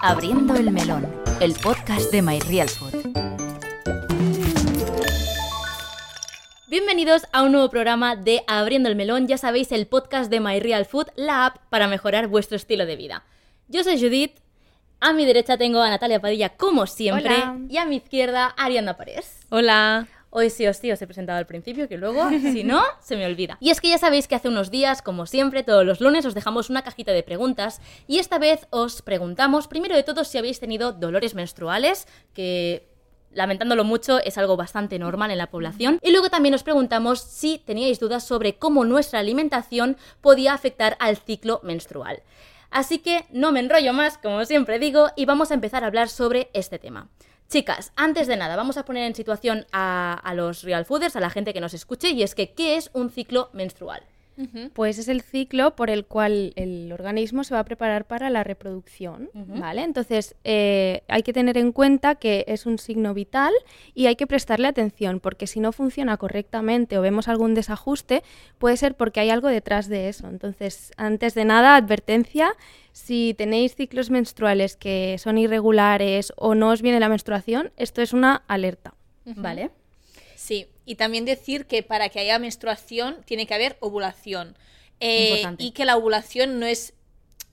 Abriendo el melón, el podcast de My Real Food. Bienvenidos a un nuevo programa de Abriendo el melón, ya sabéis, el podcast de My Real Food, la app para mejorar vuestro estilo de vida. Yo soy Judith, a mi derecha tengo a Natalia Padilla, como siempre, Hola. y a mi izquierda Arianda Parés. Hola. Hoy sí os sí os he presentado al principio, que luego, si no, se me olvida. Y es que ya sabéis que hace unos días, como siempre, todos los lunes os dejamos una cajita de preguntas y esta vez os preguntamos, primero de todo, si habéis tenido dolores menstruales, que lamentándolo mucho es algo bastante normal en la población. Y luego también os preguntamos si teníais dudas sobre cómo nuestra alimentación podía afectar al ciclo menstrual. Así que no me enrollo más, como siempre digo, y vamos a empezar a hablar sobre este tema. Chicas, antes de nada, vamos a poner en situación a, a los real fooders, a la gente que nos escuche, y es que, ¿qué es un ciclo menstrual? Pues es el ciclo por el cual el organismo se va a preparar para la reproducción, ¿vale? Entonces eh, hay que tener en cuenta que es un signo vital y hay que prestarle atención porque si no funciona correctamente o vemos algún desajuste, puede ser porque hay algo detrás de eso. Entonces, antes de nada, advertencia, si tenéis ciclos menstruales que son irregulares o no os viene la menstruación, esto es una alerta. ¿Vale? Sí, y también decir que para que haya menstruación tiene que haber ovulación. Eh, y que la ovulación no es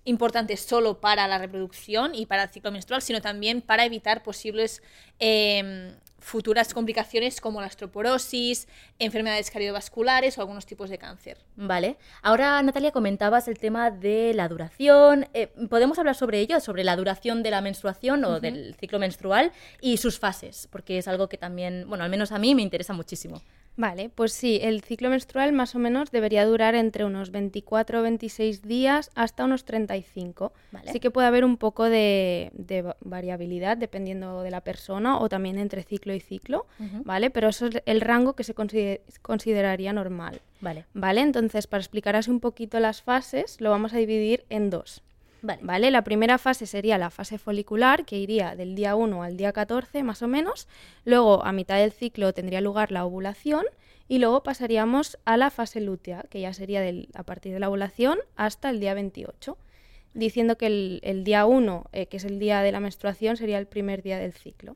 importante solo para la reproducción y para el ciclo menstrual, sino también para evitar posibles eh, futuras complicaciones como la osteoporosis, enfermedades cardiovasculares o algunos tipos de cáncer. Vale. Ahora, Natalia, comentabas el tema de la duración. Eh, ¿Podemos hablar sobre ello? Sobre la duración de la menstruación o del ciclo menstrual y sus fases, porque es algo que también, bueno, al menos a mí me interesa muchísimo. Vale, pues sí, el ciclo menstrual más o menos debería durar entre unos 24 o 26 días hasta unos 35. Vale. Sí que puede haber un poco de, de va- variabilidad dependiendo de la persona o también entre ciclo y ciclo, ¿vale? Pero eso es el rango que se consider- consideraría normal, Vale. ¿vale? Entonces, para explicaros un poquito las fases, lo vamos a dividir en dos. Vale. ¿Vale? La primera fase sería la fase folicular, que iría del día 1 al día 14 más o menos. Luego, a mitad del ciclo, tendría lugar la ovulación. Y luego pasaríamos a la fase lútea, que ya sería del- a partir de la ovulación hasta el día 28. Diciendo que el, el día 1, eh, que es el día de la menstruación, sería el primer día del ciclo.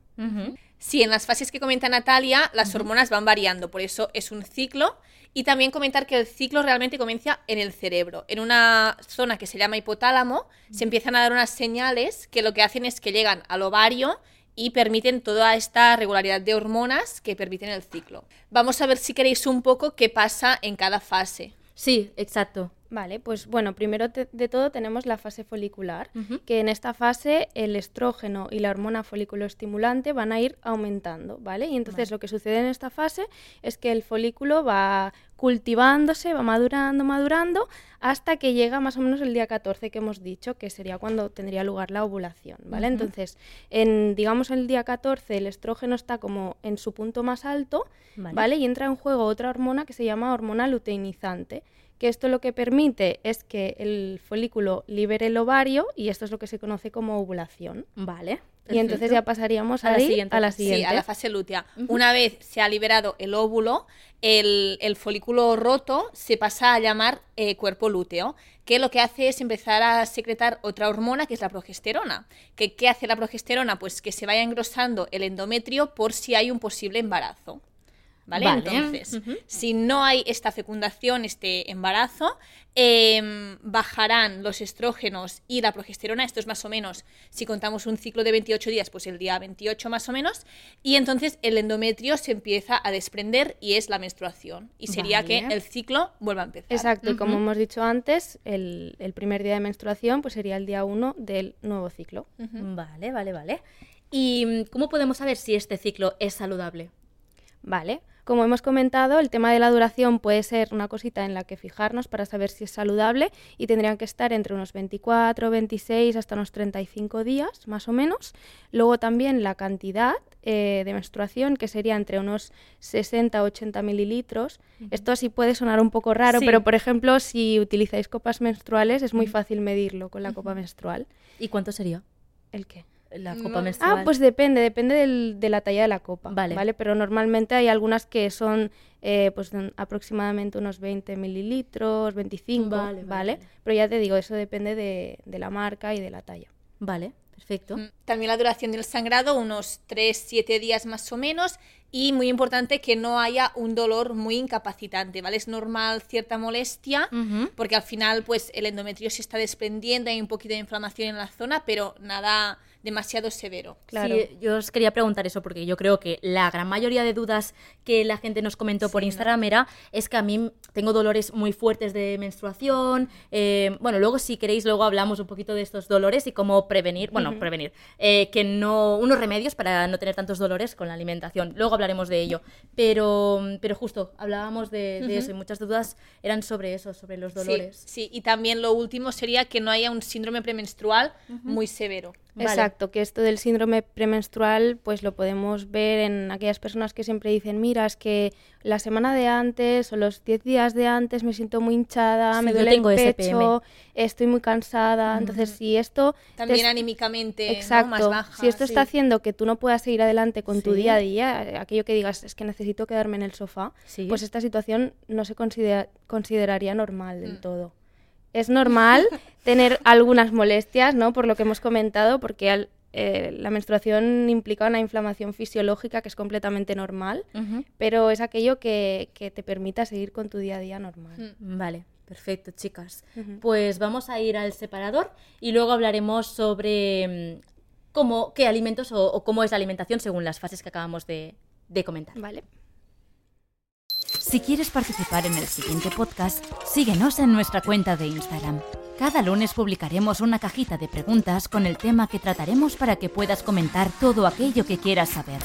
Sí, en las fases que comenta Natalia, las hormonas van variando, por eso es un ciclo. Y también comentar que el ciclo realmente comienza en el cerebro. En una zona que se llama hipotálamo, se empiezan a dar unas señales que lo que hacen es que llegan al ovario y permiten toda esta regularidad de hormonas que permiten el ciclo. Vamos a ver si queréis un poco qué pasa en cada fase. Sí, exacto. Vale, pues bueno, primero te- de todo tenemos la fase folicular, que en esta fase el estrógeno y la hormona folículo estimulante van a ir aumentando, ¿vale? Y entonces lo que sucede en esta fase es que el folículo va cultivándose, va madurando, madurando, hasta que llega más o menos el día 14 que hemos dicho, que sería cuando tendría lugar la ovulación, ¿vale? Entonces, en, digamos, el día 14 el estrógeno está como en su punto más alto, Vale. ¿vale? Y entra en juego otra hormona que se llama hormona luteinizante, que esto lo que permite es que el folículo libere el ovario y esto es lo que se conoce como ovulación. Vale. Y entonces ya pasaríamos A la siguiente a la fase. siguiente. Sí, a la fase lútea. Una vez se ha liberado el óvulo, el, el folículo roto se pasa a llamar eh, cuerpo lúteo, que lo que hace es empezar a secretar otra hormona que es la progesterona. ¿Que, ¿Qué hace la progesterona? Pues que se vaya engrosando el endometrio por si hay un posible embarazo. ¿Vale? Vale. Entonces, si no hay esta fecundación, este embarazo, em, bajarán los estrógenos y la progesterona. Esto es más o menos, si contamos un ciclo de 28 días, pues el día 28 más o menos. Y entonces el endometrio se empieza a desprender y es la menstruación. Y sería que el ciclo vuelva a empezar. Exacto, y como hemos dicho antes, el, el primer día de menstruación pues sería el día 1 del nuevo ciclo. Vale, vale, vale. ¿Y cómo podemos saber si este ciclo es saludable? Vale. Como hemos comentado, el tema de la duración puede ser una cosita en la que fijarnos para saber si es saludable y tendrían que estar entre unos 24, 26 hasta unos 35 días, más o menos. Luego también la cantidad eh, de menstruación, que sería entre unos 60 80 mililitros. Esto sí puede sonar un poco raro, Sí. pero por ejemplo, si utilizáis copas menstruales es muy fácil medirlo con la copa menstrual. ¿Y cuánto sería ¿El qué? La copa Ah, menstrual? Ah, pues depende, depende del- de la talla de la copa. Vale. Vale. Pero normalmente hay algunas que son eh, pues aproximadamente unos 20 mililitros, 25, Vale, ¿vale? vale, vale. Pero ya te digo, eso depende de, de la marca y de la talla. Vale, perfecto. Mm, También la duración del sangrado, unos 3-7 días más o menos. Y muy importante que no haya un dolor muy incapacitante, ¿vale? Es normal cierta molestia, porque al final, pues el endometrio se está desprendiendo, hay un poquito de inflamación en la zona, pero nada demasiado severo. Claro. Sí, yo os quería preguntar eso porque yo creo que la gran mayoría de dudas que la gente nos comentó por. Instagram era es que a mí tengo dolores muy fuertes de menstruación. eh, bueno, luego si queréis luego hablamos un poquito de estos dolores y cómo prevenir, bueno, prevenir, eh, que no unos remedios para no tener tantos dolores con la alimentación. Luego hablaremos de ello, pero pero justo hablábamos de, de eso y muchas dudas eran sobre eso, sobre los dolores. Sí, sí, y también lo último sería que no haya un síndrome premenstrual muy severo. Vale. Exacto, que esto del síndrome premenstrual, pues lo podemos ver en aquellas personas que siempre dicen, mira, es que la semana de antes o los 10 días de antes me siento muy hinchada, Sí, me duele tengo el SPM. pecho, estoy muy cansada. Entonces, si esto... También anímicamente ¿no? Exacto. más baja. si esto está haciendo que tú no puedas seguir adelante con tu día a día, aquello que digas es que necesito quedarme en el sofá, Sí. pues esta situación no se considera- consideraría normal del Mm. todo. Es normal tener algunas molestias, ¿no? Por lo que hemos comentado, porque al- eh, la menstruación implica una inflamación fisiológica que es completamente normal, pero es aquello que, que te permita seguir con tu día a día normal. Mm. Vale, perfecto, chicas. Pues vamos a ir al separador y luego hablaremos sobre mm, cómo, qué alimentos o, o cómo es la alimentación según las fases que acabamos de, de comentar. Vale. Si quieres participar en el siguiente podcast, síguenos en nuestra cuenta de Instagram. Cada lunes publicaremos una cajita de preguntas con el tema que trataremos para que puedas comentar todo aquello que quieras saber.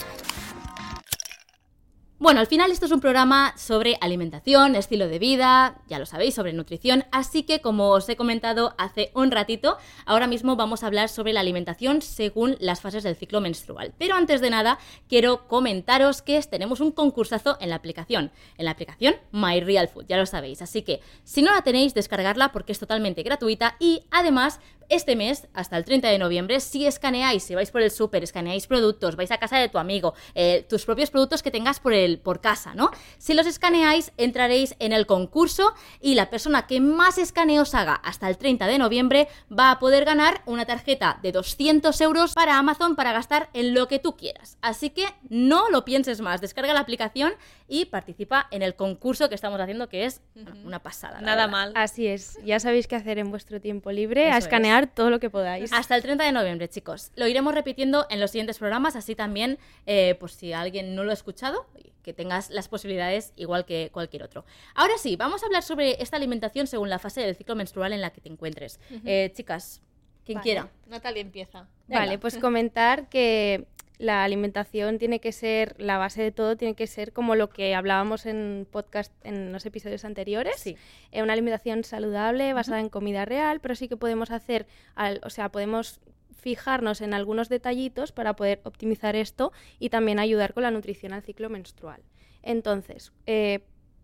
Bueno, al final esto es un programa sobre alimentación, estilo de vida, ya lo sabéis, sobre nutrición, así que como os he comentado hace un ratito, ahora mismo vamos a hablar sobre la alimentación según las fases del ciclo menstrual. Pero antes de nada, quiero comentaros que tenemos un concursazo en la aplicación, en la aplicación My Real Food, ya lo sabéis, así que si no la tenéis, descargarla porque es totalmente gratuita y además este mes, hasta el 30 de noviembre, si escaneáis, si vais por el súper, escaneáis productos, vais a casa de tu amigo, eh, tus propios productos que tengas por, el, por casa, ¿no? Si los escaneáis, entraréis en el concurso y la persona que más escaneos haga hasta el 30 de noviembre va a poder ganar una tarjeta de 200 euros para Amazon para gastar en lo que tú quieras. Así que no lo pienses más, descarga la aplicación y participa en el concurso que estamos haciendo, que es una pasada. Nada verdad. mal. Así es, ya sabéis qué hacer en vuestro tiempo libre, a Eso todo lo que podáis. Hasta el 30 de noviembre, chicos. Lo iremos repitiendo en los siguientes programas, así también, eh, por si alguien no lo ha escuchado, que tengas las posibilidades igual que cualquier otro. Ahora sí, vamos a hablar sobre esta alimentación según la fase del ciclo menstrual en la que te encuentres. Eh, chicas, quien Vale. quiera. Natalia empieza. Venga. Vale, pues comentar que la alimentación tiene que ser, la base de todo tiene que ser como lo que hablábamos en podcast en los episodios anteriores. Sí. Eh, una alimentación saludable, basada en comida real, pero sí que podemos hacer, al- o sea, podemos fijarnos en algunos detallitos para poder optimizar esto y también ayudar con la nutrición al ciclo menstrual. Entonces, eh,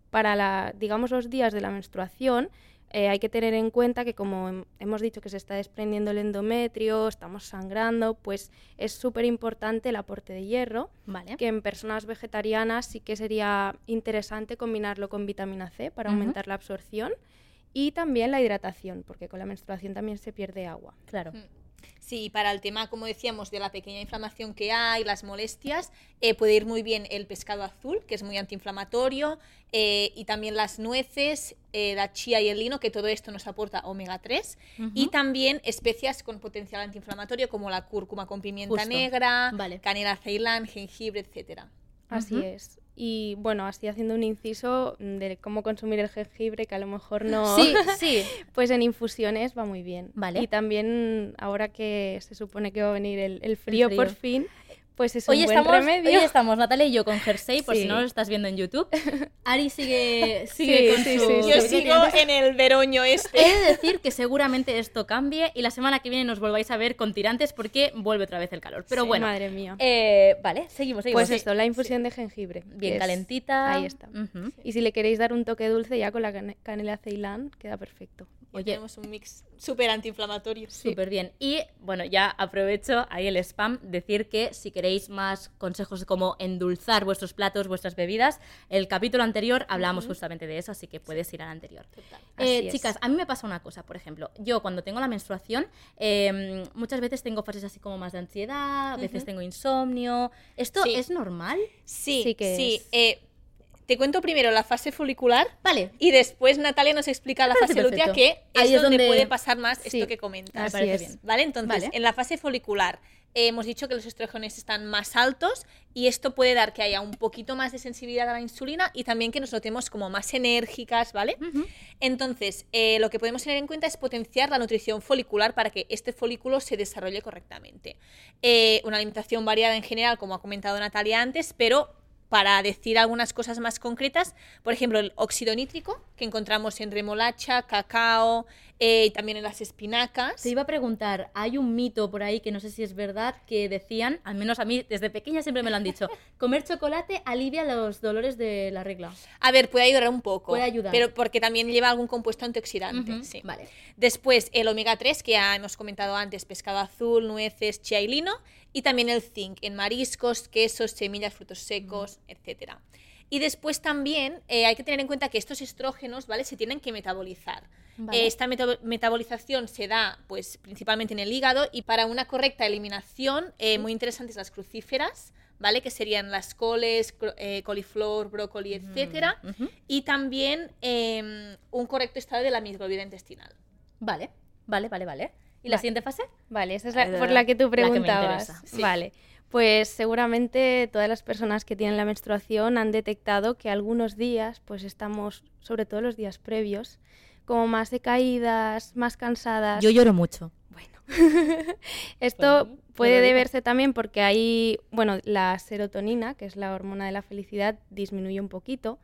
para la, digamos los días de la menstruación, eh, hay que tener en cuenta que como hem- hemos dicho que se está desprendiendo el endometrio, estamos sangrando, pues es súper importante el aporte de hierro, Vale. que en personas vegetarianas sí que sería interesante combinarlo con vitamina C para aumentar la absorción y también la hidratación, porque con la menstruación también se pierde agua. Claro. Sí, para el tema, como decíamos, de la pequeña inflamación que hay, las molestias, eh, puede ir muy bien el pescado azul, que es muy antiinflamatorio, eh, y también las nueces, eh, la chía y el lino, que todo esto nos aporta omega 3, y también especias con potencial antiinflamatorio como la cúrcuma con pimienta Justo. negra, Vale. canela ceilán, jengibre, etcétera. Así es. Y bueno, así haciendo un inciso de cómo consumir el jengibre, que a lo mejor no... Sí, sí. Pues en infusiones va muy bien. Vale. Y también ahora que se supone que va a venir el, el frío, frío. por fin, pues es Hoy un buen estamos, remedio. hoy estamos Natalia y yo con jersey, por si no lo estás viendo en YouTube. Ari sigue, sigue Sí, con sí, su... sí, Yo sí. sigo en el veroño este. He de decir que seguramente esto cambie y la semana que viene nos volváis a ver con tirantes porque vuelve otra vez el calor. Pero Sí, bueno, Madre mía. eh, vale, seguimos, seguimos. pues Sí. esto, la infusión de jengibre. Bien es- calentita. Ahí está. Y si le queréis dar un toque dulce ya con la cane- canela ceilán, queda perfecto. Ya Oye. tenemos un mix súper antiinflamatorio. Súper bien. Y bueno, ya aprovecho ahí el spam, decir que si queréis más consejos de cómo endulzar vuestros platos, vuestras bebidas, el capítulo anterior hablamos justamente de eso, así que puedes ir al anterior. Total. Eh, chicas, a mí me pasa una cosa, por ejemplo, yo cuando tengo la menstruación, eh, muchas veces tengo fases así como más de ansiedad, a veces tengo insomnio. ¿Esto Sí. es normal? Sí, Sí que sí. es. eh, te cuento primero la fase folicular Vale. y después Natalia nos explica la fase lútea, que Ahí es es donde, donde- puede pasar más Sí. esto que comentas. Me Así parece es. bien. ¿Vale? Entonces, Vale. en la fase folicular eh, hemos dicho que los estrógenos están más altos y esto puede dar que haya un poquito más de sensibilidad a la insulina y también que nos notemos como más enérgicas, ¿vale? Entonces, eh, lo que podemos tener en cuenta es potenciar la nutrición folicular para que este folículo se desarrolle correctamente. Eh, una alimentación variada en general, como ha comentado Natalia antes, pero para decir algunas cosas más concretas, por ejemplo, el óxido nítrico, que encontramos en remolacha, cacao, eh, y también en las espinacas. Te iba a preguntar, hay un mito por ahí que no sé si es verdad, que decían, al menos a mí desde pequeña siempre me lo han dicho, comer chocolate alivia los dolores de la regla. A ver, puede ayudar un poco. Puede ayudar. Pero porque también lleva algún compuesto antioxidante. Sí. Vale. Después, el omega 3, que ya hemos comentado antes, pescado azul, nueces, chía y lino. Y también el zinc en mariscos, quesos, semillas, frutos secos, etcétera. Y después también eh, hay que tener en cuenta que estos estrógenos, ¿vale? Se tienen que metabolizar. Vale. Esta meta- metabolización se da, pues, principalmente en el hígado y para una correcta eliminación, eh, muy interesantes las crucíferas, ¿vale? Que serían las coles, eh, coliflor, brócoli, etcétera. ujú. Y también eh, un correcto estado de la microbiota intestinal. Vale, vale, vale, vale. ¿Y la siguiente fase? Vale, esa es la, Eh, por la que tú que preguntabas. sí. Vale, pues seguramente todas las personas que tienen la menstruación han detectado que algunos días, pues estamos, sobre todo los días previos, como más decaídas, más cansadas. lloro mucho. Bueno, esto Bueno, puede deberse también porque hay, bueno, la serotonina, que es la hormona de la felicidad, disminuye un poquito.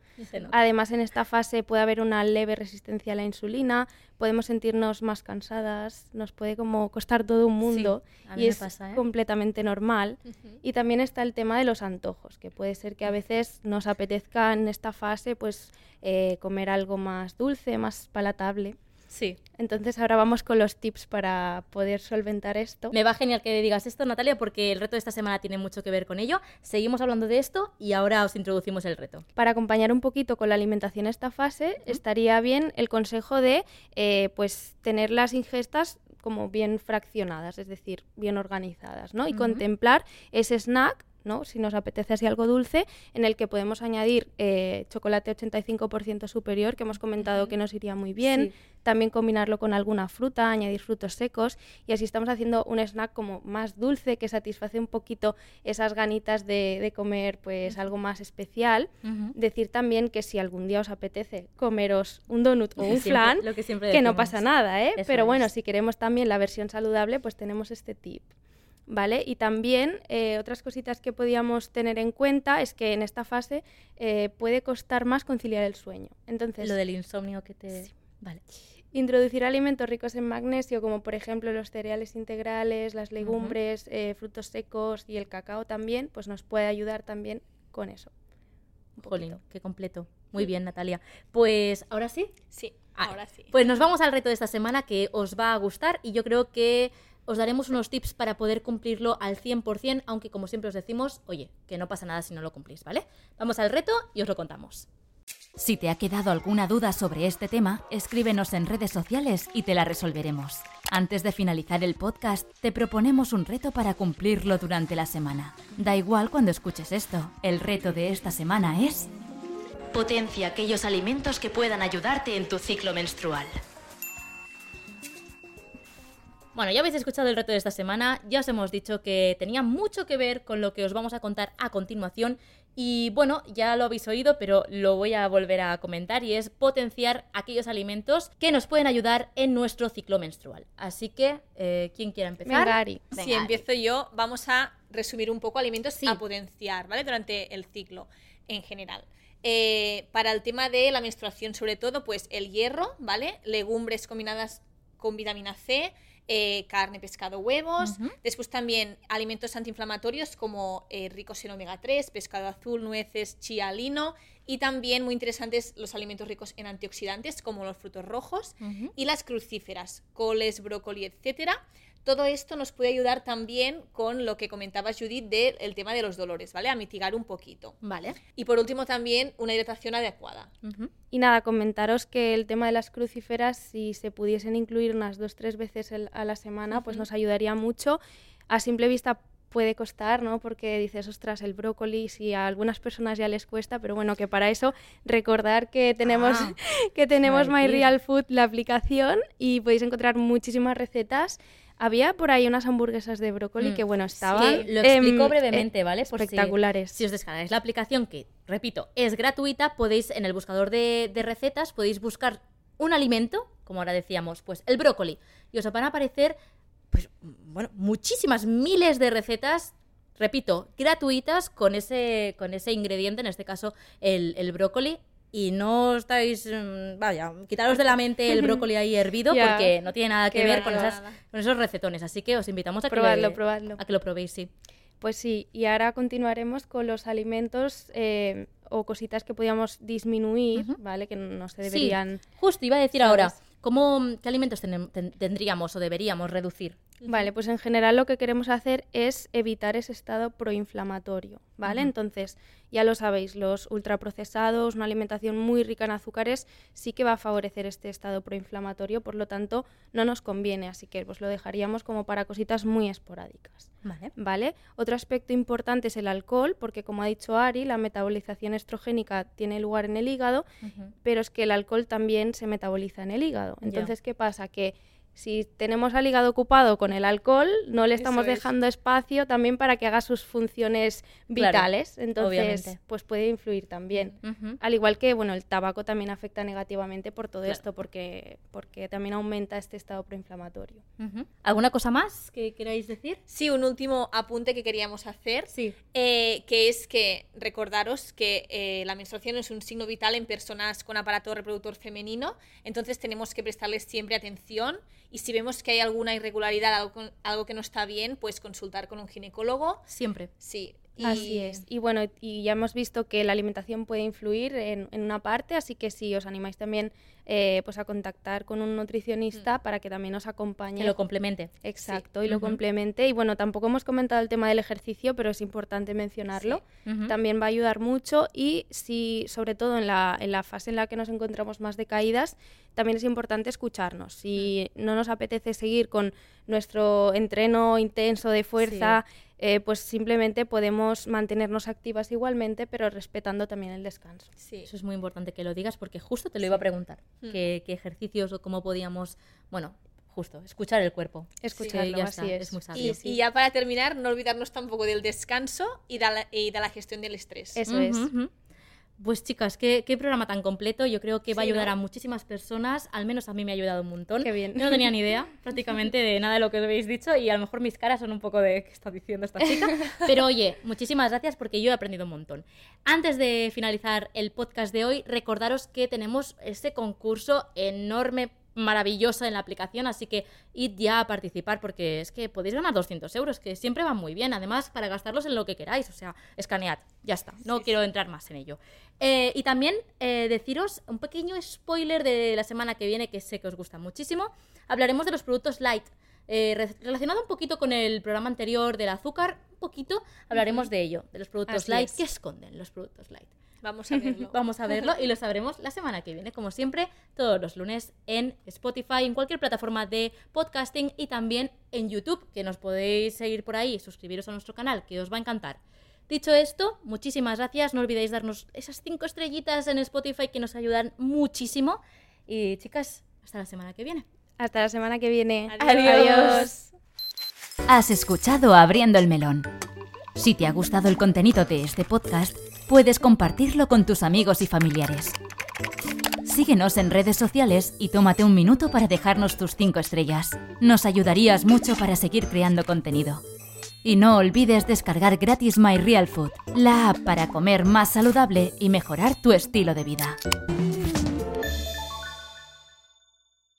Además, en esta fase puede haber una leve resistencia a la insulina, podemos sentirnos más cansadas, nos puede como costar todo un mundo a mí y me es pasa, ¿eh? completamente normal. Y también está el tema de los antojos, que puede ser que a veces nos apetezca en esta fase pues eh, comer algo más dulce, más palatable. Sí. Entonces ahora vamos con los tips para poder solventar esto. Me va genial que digas esto, Natalia, porque el reto de esta semana tiene mucho que ver con ello. Seguimos hablando de esto y ahora os introducimos el reto. Para acompañar un poquito con la alimentación esta fase, estaría bien el consejo de eh, pues tener las ingestas como bien fraccionadas, es decir, bien organizadas, ¿no? Y contemplar ese snack, ¿no? Si nos apetece así algo dulce, en el que podemos añadir eh, chocolate 85% superior, que hemos comentado que nos iría muy bien, Sí. también combinarlo con alguna fruta, añadir frutos secos, y así estamos haciendo un snack como más dulce, que satisface un poquito esas ganitas de, de comer pues algo más especial. Decir también que si algún día os apetece comeros un donut o un siempre- flan, lo que siempre que no pasa nada, ¿eh? Eso Pero bueno, si queremos también la versión saludable, pues tenemos este tip. ¿Vale? Y también eh, otras cositas que podíamos tener en cuenta es que en esta fase eh, puede costar más conciliar el sueño. Entonces, Lo del insomnio que te... Vale. Introducir alimentos ricos en magnesio, como por ejemplo los cereales integrales, las legumbres, eh, frutos secos y el cacao también, pues nos puede ayudar también con eso. Un Jolín, poquito. qué completo. Muy bien, Natalia. Pues ahora sí. Sí, ahora sí. Pues nos vamos al reto de esta semana que os va a gustar y yo creo que os daremos unos tips para poder cumplirlo al 100%, aunque como siempre os decimos, oye, que no pasa nada si no lo cumplís, ¿vale? Vamos al reto y os lo contamos. Si te ha quedado alguna duda sobre este tema, escríbenos en redes sociales y te la resolveremos. Antes de finalizar el podcast, te proponemos un reto para cumplirlo durante la semana. Da igual cuando escuches esto, el reto de esta semana es... Potencia aquellos alimentos que puedan ayudarte en tu ciclo menstrual. Bueno, ya habéis escuchado el reto de esta semana, ya os hemos dicho que tenía mucho que ver con lo que os vamos a contar a continuación y bueno, ya lo habéis oído, pero lo voy a volver a comentar y es potenciar aquellos alimentos que nos pueden ayudar en nuestro ciclo menstrual. Así que, eh, ¿quién quiera empezar? Venga, Ari. si empiezo yo, vamos a resumir un poco alimentos Sí. a potenciar, ¿vale? Durante el ciclo en general. Eh, para el tema de la menstruación, sobre todo, pues el hierro, ¿vale? Legumbres combinadas con vitamina C, eh, carne, pescado, huevos. Después también alimentos antiinflamatorios como eh, ricos en omega 3, pescado azul, nueces, chía, lino. Y también muy interesantes los alimentos ricos en antioxidantes como los frutos rojos y las crucíferas, coles, brócoli, etcétera. Todo esto nos puede ayudar también con lo que comentabas, Judith, del tema de los dolores, ¿vale? A mitigar un poquito. Vale. Y por último también una hidratación adecuada. Y nada, comentaros que el tema de las crucíferas, si se pudiesen incluir unas dos, tres veces a la semana, pues nos ayudaría mucho. A simple vista puede costar, ¿no? Porque dices, ostras, el brócoli, si a algunas personas ya les cuesta, pero bueno, que para eso recordar que tenemos, Ah, que tenemos My. Real Food, la aplicación, y podéis encontrar muchísimas recetas. Había por ahí unas hamburguesas de brócoli Mm. que, bueno, estaban... Sí, lo explico em, brevemente, eh, ¿vale? Por si- espectaculares. Si, os descargáis la aplicación, que repito, es gratuita, podéis en el buscador de, de recetas, podéis buscar un alimento, como ahora decíamos, pues el brócoli, y os van a aparecer, pues, bueno, muchísimas miles de recetas. Repito, gratuitas con ese, con ese ingrediente, en este caso el, el brócoli, y no estáis, mm, vaya, quitaros de la mente el brócoli ahí hervido porque no tiene nada que Qué ver con, esas, con esos recetones. Así que os invitamos a que, le- probadlo. a que lo probéis, sí. Pues sí, y ahora continuaremos con los alimentos eh, o cositas que podíamos disminuir. ¿vale? Que no se Sí, deberían... justo iba a decir ¿sabes? ahora, ¿cómo, ¿qué alimentos ten- tendríamos o deberíamos reducir? Vale, pues en general lo que queremos hacer es evitar ese estado proinflamatorio, ¿vale? Entonces, ya lo sabéis, los ultraprocesados, una alimentación muy rica en azúcares, sí que va a favorecer este estado proinflamatorio, por lo tanto, no nos conviene, así que pues lo dejaríamos como para cositas muy esporádicas. Vale. ¿Vale? Otro aspecto importante es el alcohol, porque como ha dicho Ari, la metabolización estrogénica tiene lugar en el hígado, pero es que el alcohol también se metaboliza en el hígado. Entonces, ¿qué pasa? Que si tenemos al hígado ocupado con el alcohol, no le estamos Eso es. dejando espacio también para que haga sus funciones Claro, vitales. Entonces, obviamente. pues puede influir también. Al igual que, bueno, el tabaco también afecta negativamente por todo Claro. esto, porque, porque también aumenta este estado proinflamatorio. Ujú. ¿Alguna cosa más que queráis decir? Sí, un último apunte que queríamos hacer, Sí. eh, que es que recordaros que eh, la menstruación es un signo vital en personas con aparato reproductor femenino, entonces tenemos que prestarles siempre atención y si vemos que hay alguna irregularidad, algo, algo que no está bien, pues consultar con un ginecólogo. Siempre. Sí. Y- Así es. Y bueno, y ya hemos visto que la alimentación puede influir en, en una parte, así que sí, os animáis también eh, pues a contactar con un nutricionista para que también os acompañe. Que lo complemente. Exacto, y lo complemente. Y bueno, tampoco hemos comentado el tema del ejercicio, pero es importante mencionarlo. También va a ayudar mucho y si, sobre todo en la, en la fase en la que nos encontramos más decaídas, también es importante escucharnos. Si no nos apetece seguir con nuestro entreno intenso de fuerza, eh, pues simplemente podemos mantenernos activas igualmente, pero respetando también el descanso. Sí. Eso es muy importante que lo digas porque justo te lo iba a preguntar. Mm. ¿Qué, qué ejercicios o cómo podíamos, bueno, justo, escuchar el cuerpo. Escucharlo, ya así está, es. muy sabio. Y, y ya para terminar, no olvidarnos tampoco del descanso y de la, y de la gestión del estrés. Eso es. Pues chicas, ¿qué, qué programa tan completo. Yo creo que va a ayudar ¿no? a muchísimas personas. Al menos a mí me ha ayudado un montón. Qué bien. Yo no tenía ni idea prácticamente de nada de lo que os habéis dicho y a lo mejor mis caras son un poco de qué está diciendo esta chica. Pero oye, muchísimas gracias porque yo he aprendido un montón. Antes de finalizar el podcast de hoy, recordaros que tenemos este concurso enorme maravilloso en la aplicación, así que id ya a participar porque es que podéis ganar 200 euros, que siempre van muy bien, además para gastarlos en lo que queráis, o sea, escanead, ya está, no quiero entrar más en ello. Eh, y también eh, deciros un pequeño spoiler de la semana que viene, que sé que os gusta muchísimo, hablaremos de los productos light. Eh, re- relacionado un poquito con el programa anterior del azúcar, un poquito hablaremos de ello, de los productos Así light. es. ¿Qué esconden los productos light? Vamos a verlo. Vamos a verlo y lo sabremos la semana que viene, como siempre, todos los lunes en Spotify, en cualquier plataforma de podcasting y también en YouTube, que nos podéis seguir por ahí, suscribiros a nuestro canal, que os va a encantar. Dicho esto, muchísimas gracias. No olvidéis darnos esas cinco estrellitas en Spotify que nos ayudan muchísimo. Y chicas, hasta la semana que viene. Hasta la semana que viene. Adiós. Has escuchado Abriendo el Melón. Si te ha gustado el contenido de este podcast, puedes compartirlo con tus amigos y familiares. Síguenos en redes sociales y tómate un minuto para dejarnos tus 5 estrellas. Nos ayudarías mucho para seguir creando contenido. Y no olvides descargar gratis My Real Food, la app para comer más saludable y mejorar tu estilo de vida.